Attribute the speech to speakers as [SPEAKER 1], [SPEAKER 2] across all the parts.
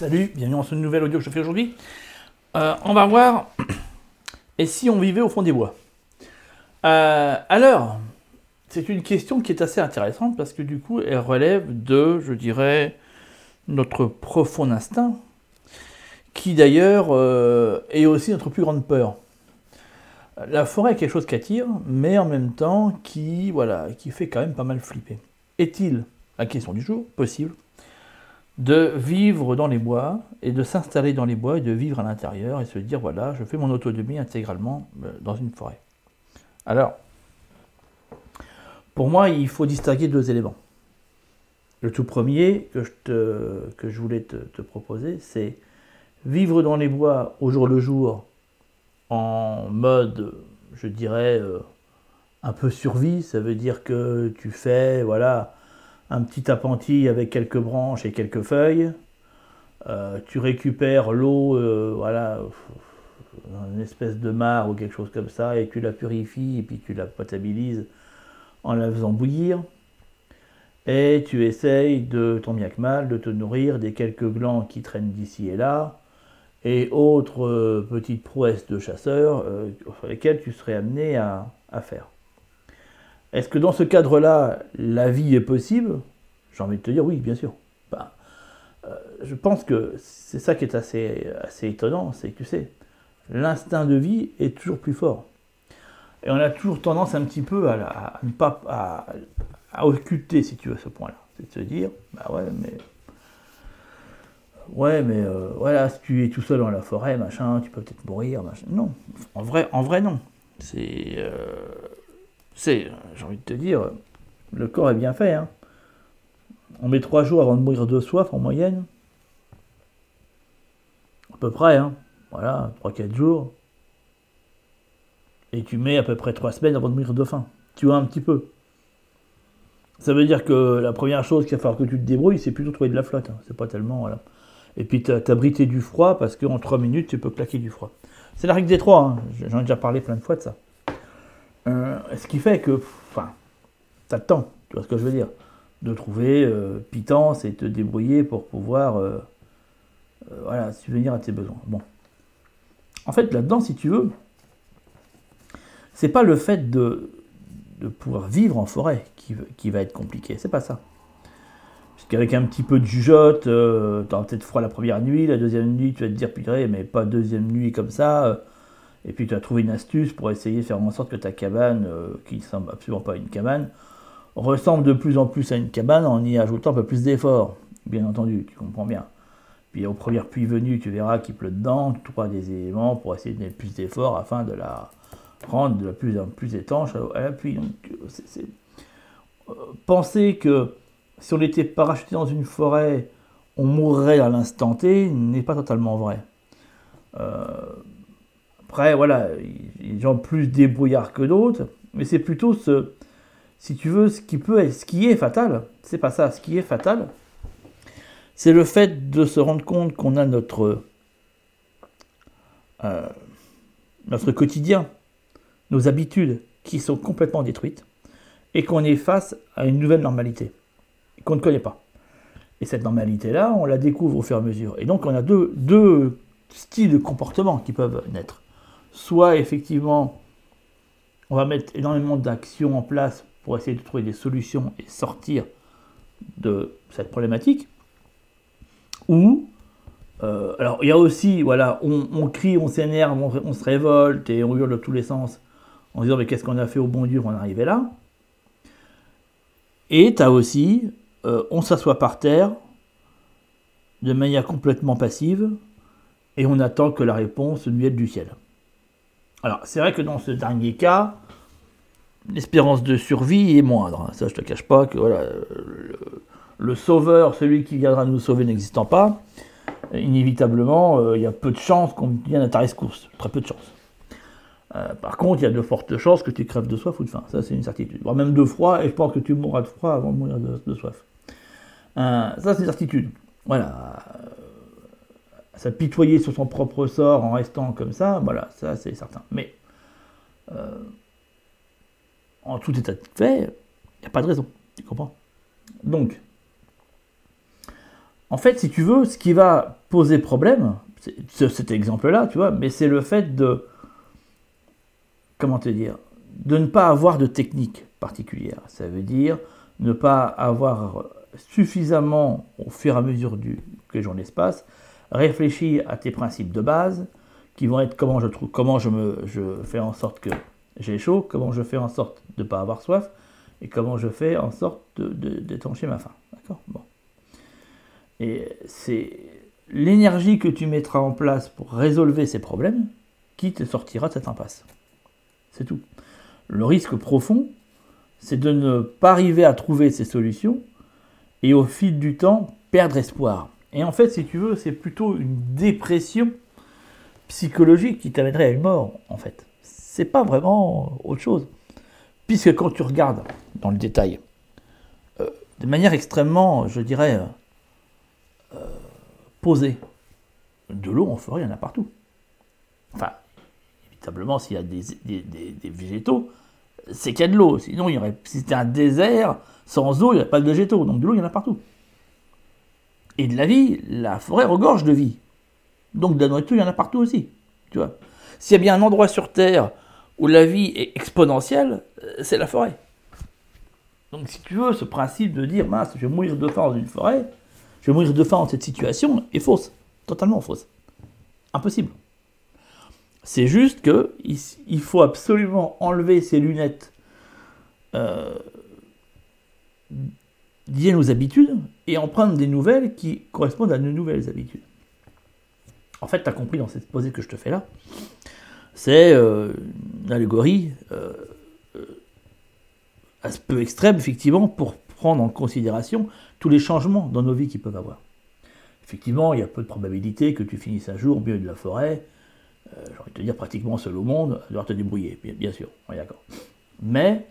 [SPEAKER 1] Salut, bienvenue dans ce nouvel audio que je fais aujourd'hui. Euh, on va voir, et si on vivait au fond des bois euh, Alors, c'est une question qui est assez intéressante parce que du coup, elle relève de, je dirais, notre profond instinct, qui d'ailleurs euh, est aussi notre plus grande peur. La forêt est quelque chose qui attire, mais en même temps qui, voilà, qui fait quand même pas mal flipper. Est-il, la question du jour, possible de vivre dans les bois et de s'installer dans les bois et de vivre à l'intérieur et se dire voilà, je fais mon autonomie intégralement euh, dans une forêt. Alors, pour moi, il faut distinguer deux éléments. Le tout premier que je, voulais te, proposer, c'est vivre dans les bois au jour le jour en mode, je dirais, euh, un peu survie. Ça veut dire que tu fais, voilà, un petit appentis avec quelques branches et quelques feuilles. Euh, tu récupères l'eau, euh, voilà, une espèce de mare ou quelque chose comme ça, et tu la purifies et puis tu la potabilises en la faisant bouillir. Et tu essayes de, ton bien que mal, de te nourrir des quelques glands qui traînent d'ici et là, et autres euh, petites prouesses de chasseurs sur lesquelles tu serais amené à faire. Est-ce que dans ce cadre-là, la vie est possible? J'ai envie de te dire oui, bien sûr. Ben, euh, je pense que c'est ça qui est assez, étonnant, c'est que tu sais, l'instinct de vie est toujours plus fort. Et on a toujours tendance un petit peu à, ne pas à, occulter, si tu veux, ce point-là. C'est de se dire, bah ouais, mais ouais, mais euh, voilà, si tu es tout seul dans la forêt, machin, tu peux peut-être mourir, machin. Non, en vrai, en vrai, non. C'est euh, c'est, j'ai envie de te dire, le corps est bien fait. Hein. On met trois jours avant de mourir de soif en moyenne. À peu près, hein. Voilà, 3-4 jours. Et tu mets à peu près trois semaines avant de mourir de faim. Tu vois un petit peu. Ça veut dire que la première chose qu'il va falloir que tu te débrouilles, c'est plutôt trouver de la flotte. Hein. C'est pas tellement. Voilà. Et puis t'abriter du froid parce qu'en 3 minutes, tu peux claquer du froid. C'est la règle des trois. Hein. J'en ai déjà parlé plein de fois de ça. Euh, ce qui fait que, enfin, t'as le temps, tu vois ce que je veux dire, de trouver euh, pitance et te débrouiller pour pouvoir, euh, voilà, subvenir à tes besoins. Bon. En fait, là-dedans, si tu veux, c'est pas le fait de, de, pouvoir vivre en forêt qui, va être compliqué, c'est pas ça. Puisqu'avec un petit peu de jugeote, tu auras peut-être froid la première nuit, la deuxième nuit, tu vas te dire, purée, mais pas deuxième nuit comme ça et puis tu as trouvé une astuce pour essayer de faire en sorte que ta cabane, euh, qui ne semble absolument pas une cabane, ressemble de plus en plus à une cabane en y ajoutant un peu plus d'effort. Bien entendu, tu comprends bien. Puis aux premières pluies venues, tu verras qu'il pleut dedans, tu trouveras des éléments pour essayer de mettre plus d'effort afin de la rendre de plus en plus étanche à la pluie. Donc, euh, penser que si on était parachuté dans une forêt, on mourrait à l'instant T n'est pas totalement vrai. Euh, après, voilà, il y a des gens plus débrouillards que d'autres, mais c'est plutôt ce, si tu veux, ce qui peut être, ce qui est fatal, c'est pas ça, ce qui est fatal, c'est le fait de se rendre compte qu'on a notre, euh, notre quotidien, nos habitudes qui sont complètement détruites, et qu'on est face à une nouvelle normalité, qu'on ne connaît pas. Et cette normalité-là, on la découvre au fur et à mesure. Et donc on a deux styles de comportement qui peuvent naître soit effectivement on va mettre énormément d'actions en place pour essayer de trouver des solutions et sortir de cette problématique, ou euh, alors il y a aussi, voilà, on, crie, on s'énerve, on, se révolte et on hurle de tous les sens en disant mais qu'est-ce qu'on a fait au bon Dieu pour en arriver là? Et tu as aussi, euh, on s'assoit par terre de manière complètement passive et on attend que la réponse nous vienne du ciel. Alors, c'est vrai que dans ce dernier cas, l'espérance de survie est moindre. Ça, je te cache pas que voilà, le, sauveur, celui qui viendra nous sauver n'existant pas, inévitablement, euh, il y a peu de chances qu'on vienne à ta rescousse. Très peu de chances. Euh, par contre, il y a de fortes chances que tu crèves de soif ou de faim. Ça, c'est une certitude. Voire même de froid, et je pense que tu mourras de froid avant de mourir de, soif. Euh, ça, c'est une certitude. Voilà s'apitoyer sur son propre sort en restant comme ça, voilà, ça c'est certain. Mais euh, en tout état de fait, il n'y a pas de raison, tu comprends? Donc, En fait, si tu veux, ce qui va poser problème, c'est cet exemple-là, tu vois, mais c'est le fait de, comment te dire, de ne pas avoir de technique particulière. Ça veut dire ne pas avoir suffisamment, au fur et à mesure du, que les jours l'espace, réfléchi à tes principes de base, qui vont être comment je me, fais en sorte que j'ai chaud, comment je fais en sorte de ne pas avoir soif, et comment je fais en sorte d'étancher ma faim. D'accord? Bon. Et c'est l'énergie que tu mettras en place pour résolver ces problèmes qui te sortira de cette impasse. C'est tout. Le risque profond, c'est de ne pas arriver à trouver ces solutions et au fil du temps perdre espoir. Et en fait, si tu veux, c'est plutôt une dépression psychologique qui t'amènerait à une mort, en fait. C'est pas vraiment autre chose. Puisque quand tu regardes dans le détail, euh, de manière extrêmement, je dirais, euh, euh, posée, de l'eau en forêt, il y en a partout. Enfin, évidemment, s'il y a des, végétaux, c'est qu'il y a de l'eau. Sinon, il y aurait, si c'était un désert, sans eau, il n'y aurait pas de végétaux. Donc de l'eau, il y en a partout. Et de la vie, la forêt regorge de vie. Donc de la nourriture, il y en a partout aussi. Tu vois. S'il y a bien un endroit sur Terre où la vie est exponentielle, euh, c'est la forêt. Donc si tu veux, ce principe de dire, mince, je vais mourir de faim dans une forêt, je vais mourir de faim dans cette situation, est fausse. Totalement fausse. Impossible. C'est juste que il faut absolument enlever ces lunettes euh, liées à nos habitudes et en des nouvelles qui correspondent à nos nouvelles habitudes. En fait, tu as compris dans cette posée que je te fais là, c'est euh, une allégorie euh, euh, peu extrême, effectivement, pour prendre en considération tous les changements dans nos vies qu'ils peuvent avoir. Effectivement, il y a peu de probabilité que tu finisses un jour au milieu de la forêt, j'ai envie de te dire pratiquement seul au monde, à devoir te débrouiller, bien, sûr, d'accord. Mais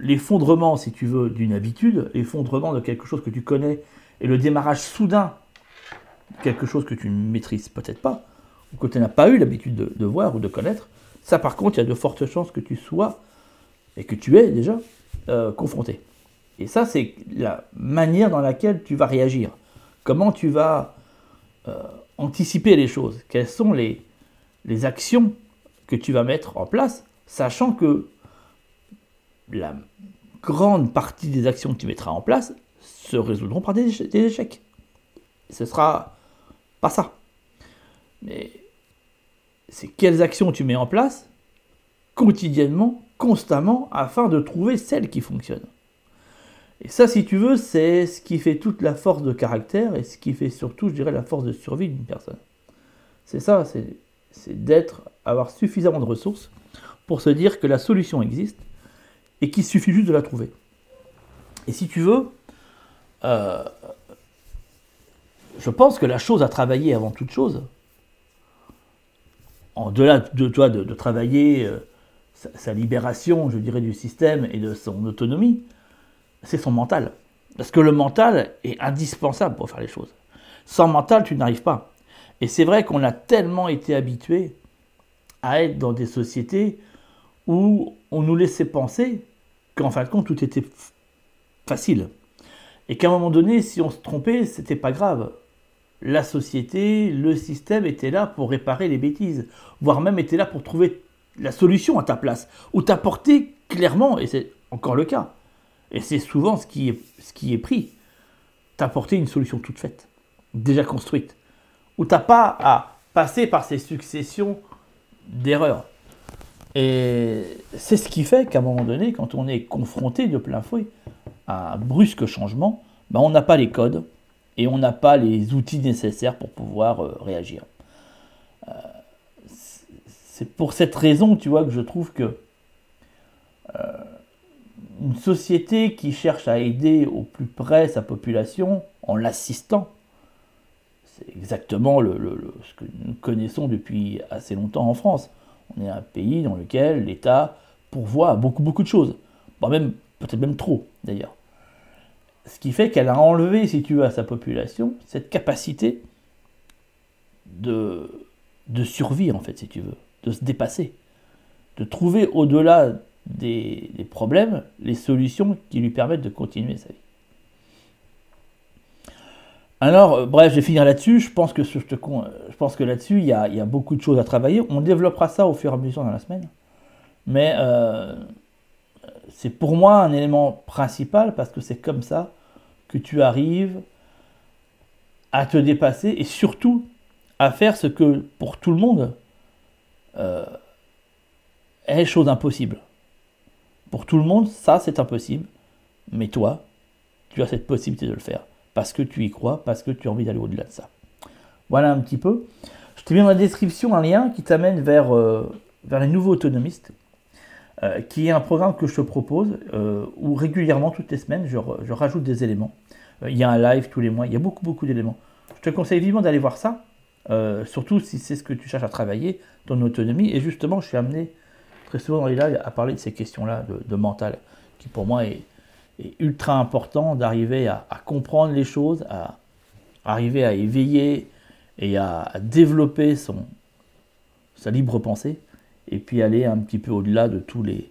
[SPEAKER 1] l'effondrement, si tu veux, d'une habitude, l'effondrement de quelque chose que tu connais, et le démarrage soudain de quelque chose que tu ne maîtrises peut-être pas, que tu n'as pas eu l'habitude de, voir ou de connaître, ça par contre, il y a de fortes chances que tu sois, et que tu es déjà, euh, confronté. Et ça, c'est la manière dans laquelle tu vas réagir. Comment tu vas euh, anticiper les choses? Quelles sont les, les actions que tu vas mettre en place, sachant que la grande partie des actions que tu mettras en place se résoudront par des, échecs. Ce sera pas ça. Mais c'est quelles actions tu mets en place quotidiennement, constamment, afin de trouver celles qui fonctionnent. Et ça, si tu veux, c'est ce qui fait toute la force de caractère et ce qui fait surtout, je dirais, la force de survie d'une personne. C'est ça, c'est d'être, avoir suffisamment de ressources pour se dire que la solution existe et qu'il suffit juste de la trouver. Et si tu veux, euh, je pense que la chose à travailler avant toute chose, en-delà de toi de, travailler euh, sa, libération, je dirais, du système et de son autonomie, c'est son mental. Parce que le mental est indispensable pour faire les choses. Sans mental, tu n'arrives pas. Et c'est vrai qu'on a tellement été habitué à être dans des sociétés où on nous laissait penser qu'en fin de compte, tout était facile. Et qu'à un moment donné, si on se trompait, c'était pas grave la société, le système était là pour réparer les bêtises, voire même était là pour trouver la solution à ta place, ou t'apporter clairement, et c'est encore le cas, et c'est souvent ce qui est, ce qui est pris, t'apporter une solution toute faite, déjà construite, où t'as pas à passer par ces successions d'erreurs. Et c'est ce qui fait qu'à un moment donné, quand on est confronté de plein fouet à un brusque changement, ben on n'a pas les codes, et on n'a pas les outils nécessaires pour pouvoir euh, réagir. Euh, c'est pour cette raison, tu vois, que je trouve que euh, une société qui cherche à aider au plus près sa population en l'assistant, c'est exactement ce que nous connaissons depuis assez longtemps en France. On est un pays dans lequel l'État pourvoit beaucoup de choses. même peut-être même trop d'ailleurs. Ce qui fait qu'elle a enlevé, si tu veux, à sa population cette capacité de, de survie, en fait, si tu veux, de se dépasser, de trouver au-delà des, problèmes les solutions qui lui permettent de continuer sa vie. Alors, euh, bref, je vais finir là-dessus. Je pense que, que là-dessus, il y a, beaucoup de choses à travailler. On développera ça au fur et à mesure dans la semaine. Mais euh, c'est pour moi un élément principal parce que c'est comme ça que tu arrives à te dépasser et surtout à faire ce que pour tout le monde euh, est chose impossible. Pour tout le monde, ça c'est impossible, mais toi, tu as cette possibilité de le faire parce que tu y crois, parce que tu as envie d'aller au-delà de ça. Voilà un petit peu. Je t'ai mis dans la description un lien qui t'amène vers, euh, vers les nouveaux autonomistes, euh, qui est un programme que je te propose euh, où régulièrement, toutes les semaines, je, rajoute des éléments. il y a un live tous les mois, il y a beaucoup, beaucoup d'éléments. Je te conseille vivement d'aller voir ça, surtout si c'est ce que tu cherches à travailler, ton autonomie. Et justement, je suis amené très souvent dans les lives à parler de ces questions-là de mental, qui pour moi est, ultra important d'arriver à, comprendre les choses, à arriver à éveiller et à, développer son, sa libre pensée, et puis aller un petit peu au-delà de tous les,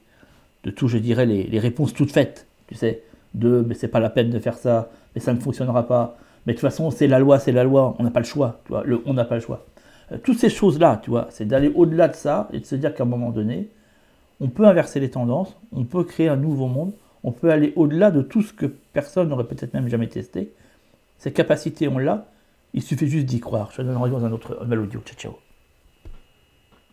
[SPEAKER 1] de tout, je dirais, les, réponses toutes faites, tu sais, de mais c'est pas la peine de faire ça, mais ça ne fonctionnera pas, mais de toute façon c'est la loi, c'est la loi, on n'a pas le choix, tu vois, le, on n'a pas le choix. Euh, toutes ces choses-là, tu vois, c'est d'aller au-delà de ça et de se dire qu'à un moment donné, on peut inverser les tendances, on peut créer un nouveau monde, on peut aller au-delà de tout ce que personne n'aurait peut-être même jamais testé. Ces capacités, on l'a. Il suffit juste d'y croire. Je donne rendez-vous dans un autre audio. Ciao, ciao.